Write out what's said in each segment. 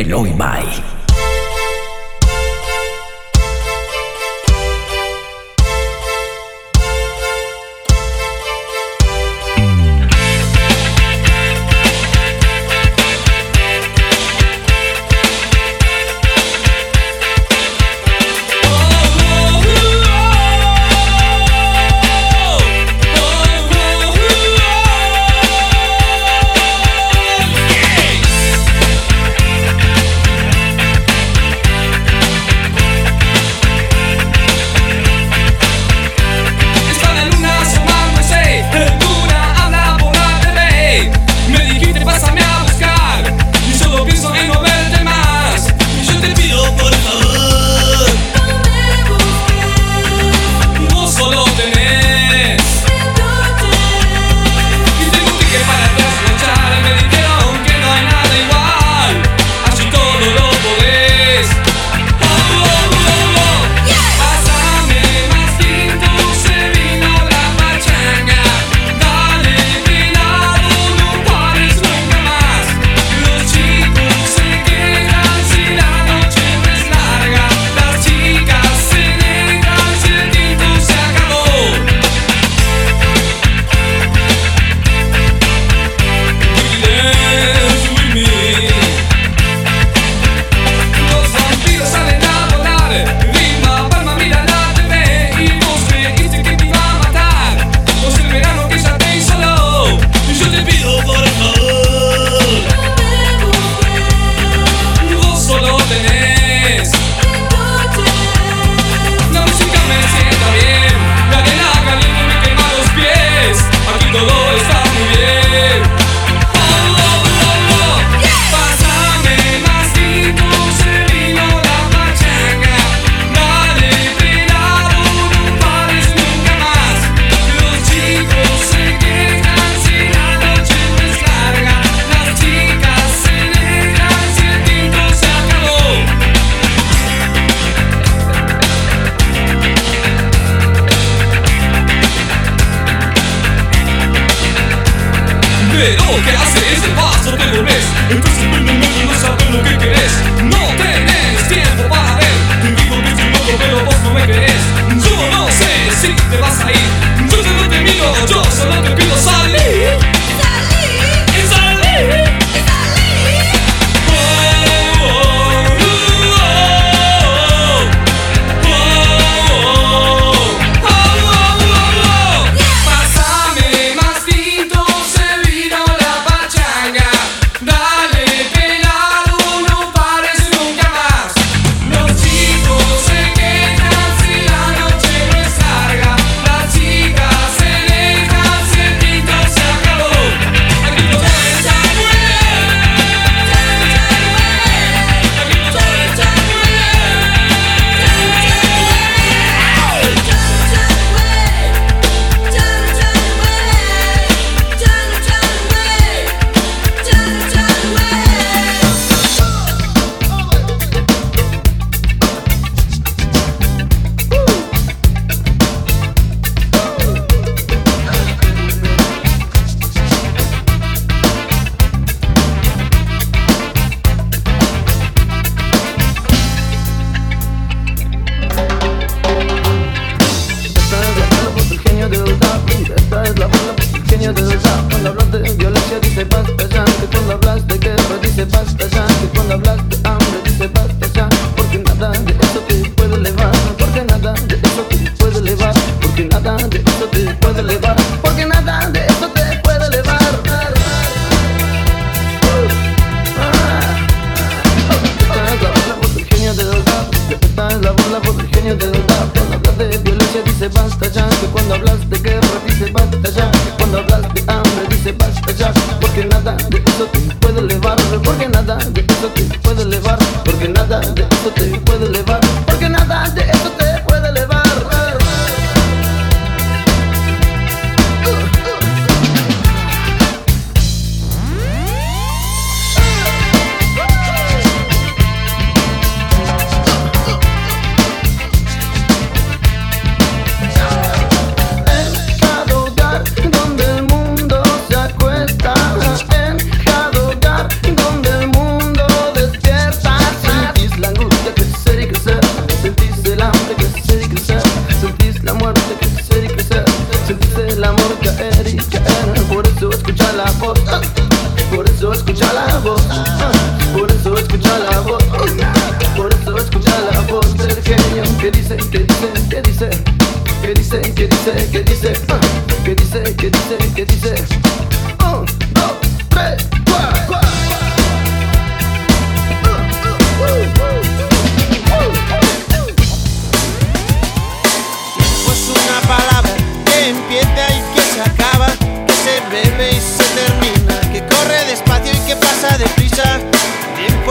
Eloy Mai.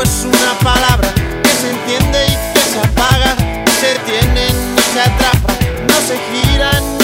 es una palabra que se entiende y que se apaga, se tiene y se atrapa, no se gira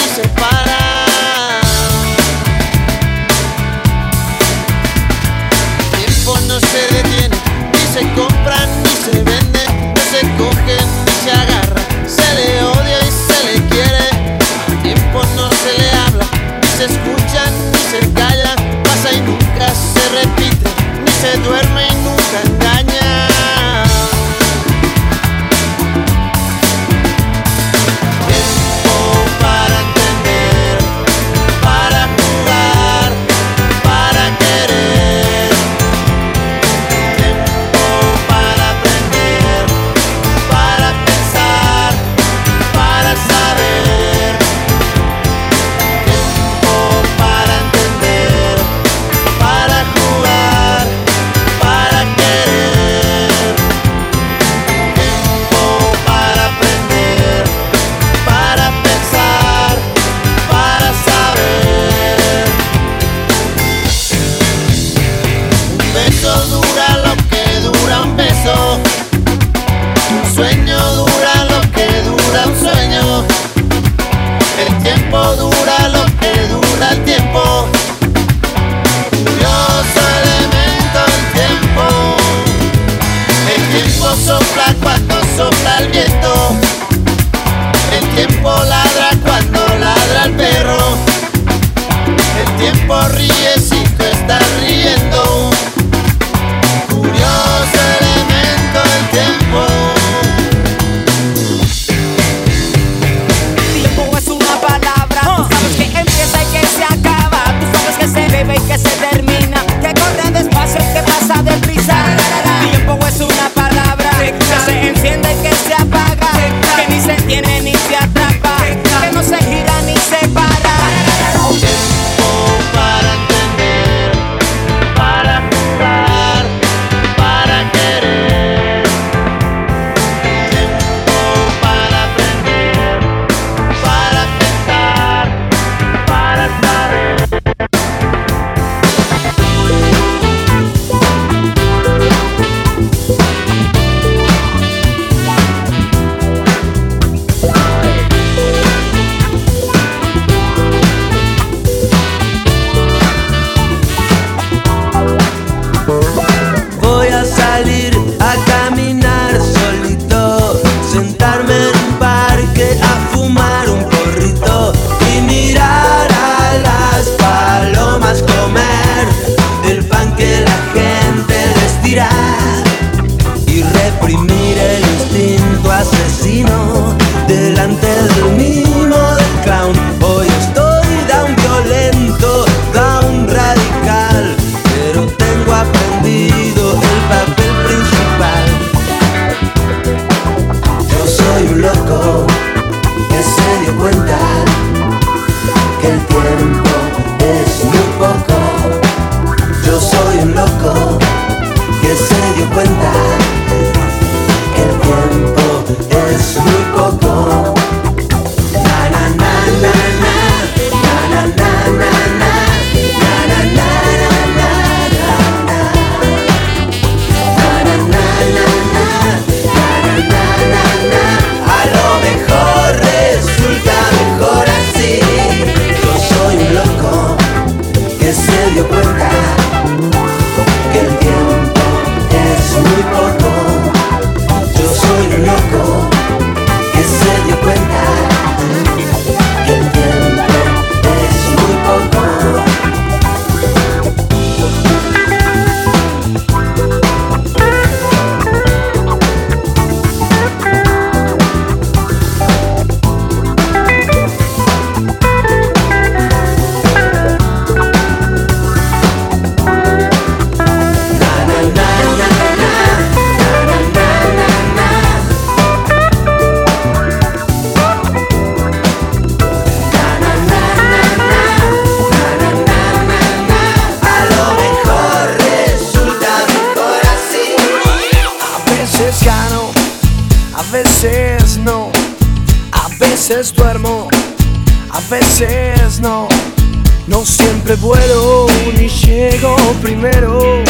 vuelo ni llego primero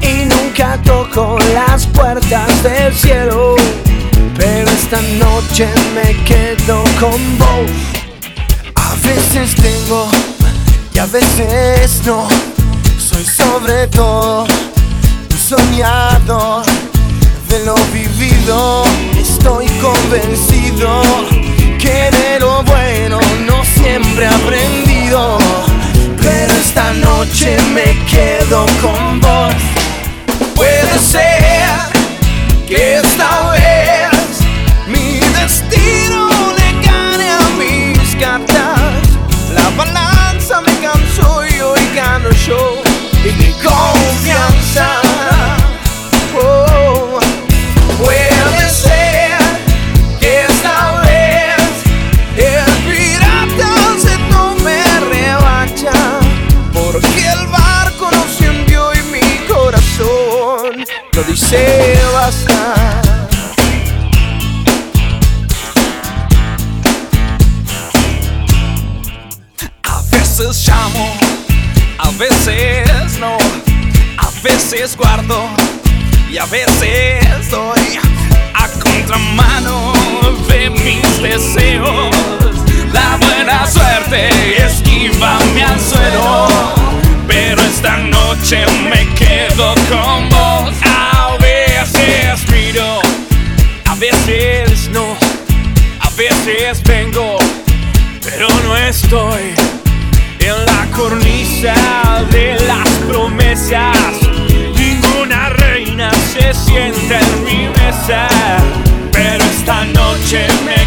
y nunca toco las puertas del cielo. Pero esta noche me quedo con vos. A veces tengo y a veces no. Soy sobre todo un soñador de lo vivido. Estoy convencido que de lo bueno no siempre he aprendido pero esta noche me quedo con vos. Puede ser que esta vez mi destino le gane a mis cartas. La balanza me cansó y gano yo y mi confianza. eso dice basta. A veces llamo, a veces no, a veces guardo y a veces doy a contramano de mis deseos. La buena suerte esquiva mi anzuelo, pero esta noche me quedo con estoy en la cornisa de las promesas. Ninguna reina se sienta en mi mesa, pero esta noche me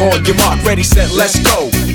On your mark, ready, set, let's go.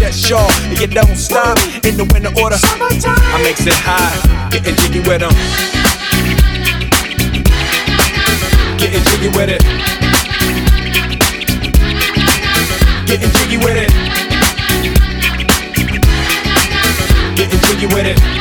yes, sure. And you don't stop in the winter order. I makes it high, getting jiggy with them. Getting jiggy with it. Getting jiggy with it. Getting jiggy with it.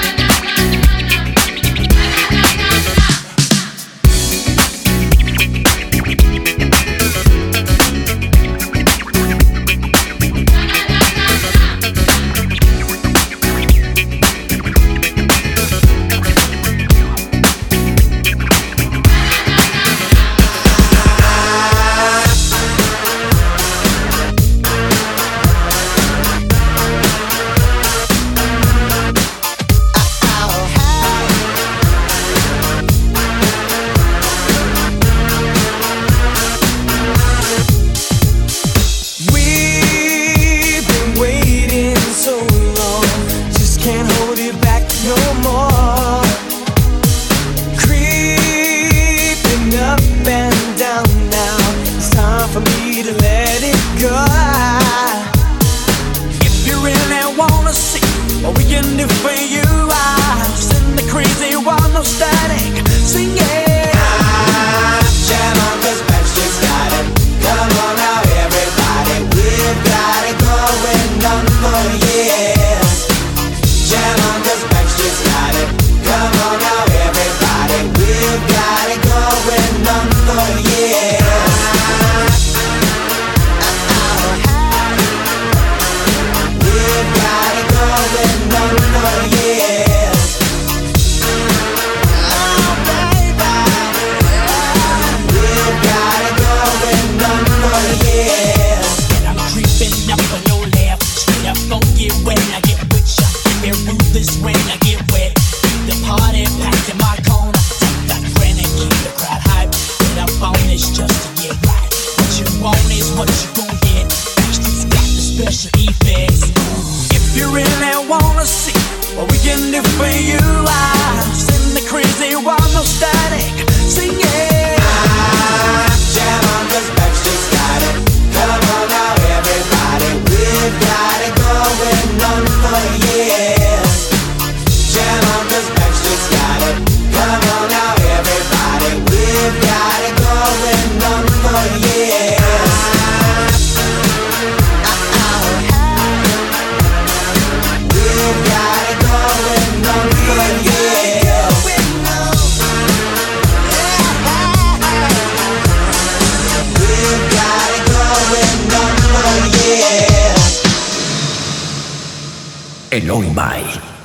El hoy mai.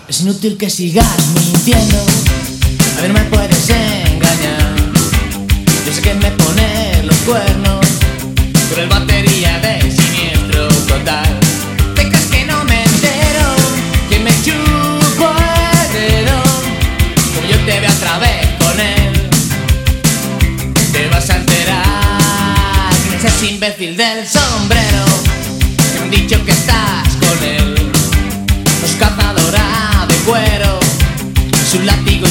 Es inútil que sigas mintiendo. A mí no me puedes engañar. Yo sé que me pones los cuernos. Pero el batería de siniestro total. ¿Te crees que no me entero? Que me chupo el dedo. Como yo te veo otra vez con él. Te vas a enterar. Que ese imbécil del sombrero. Que me han dicho que estás látigo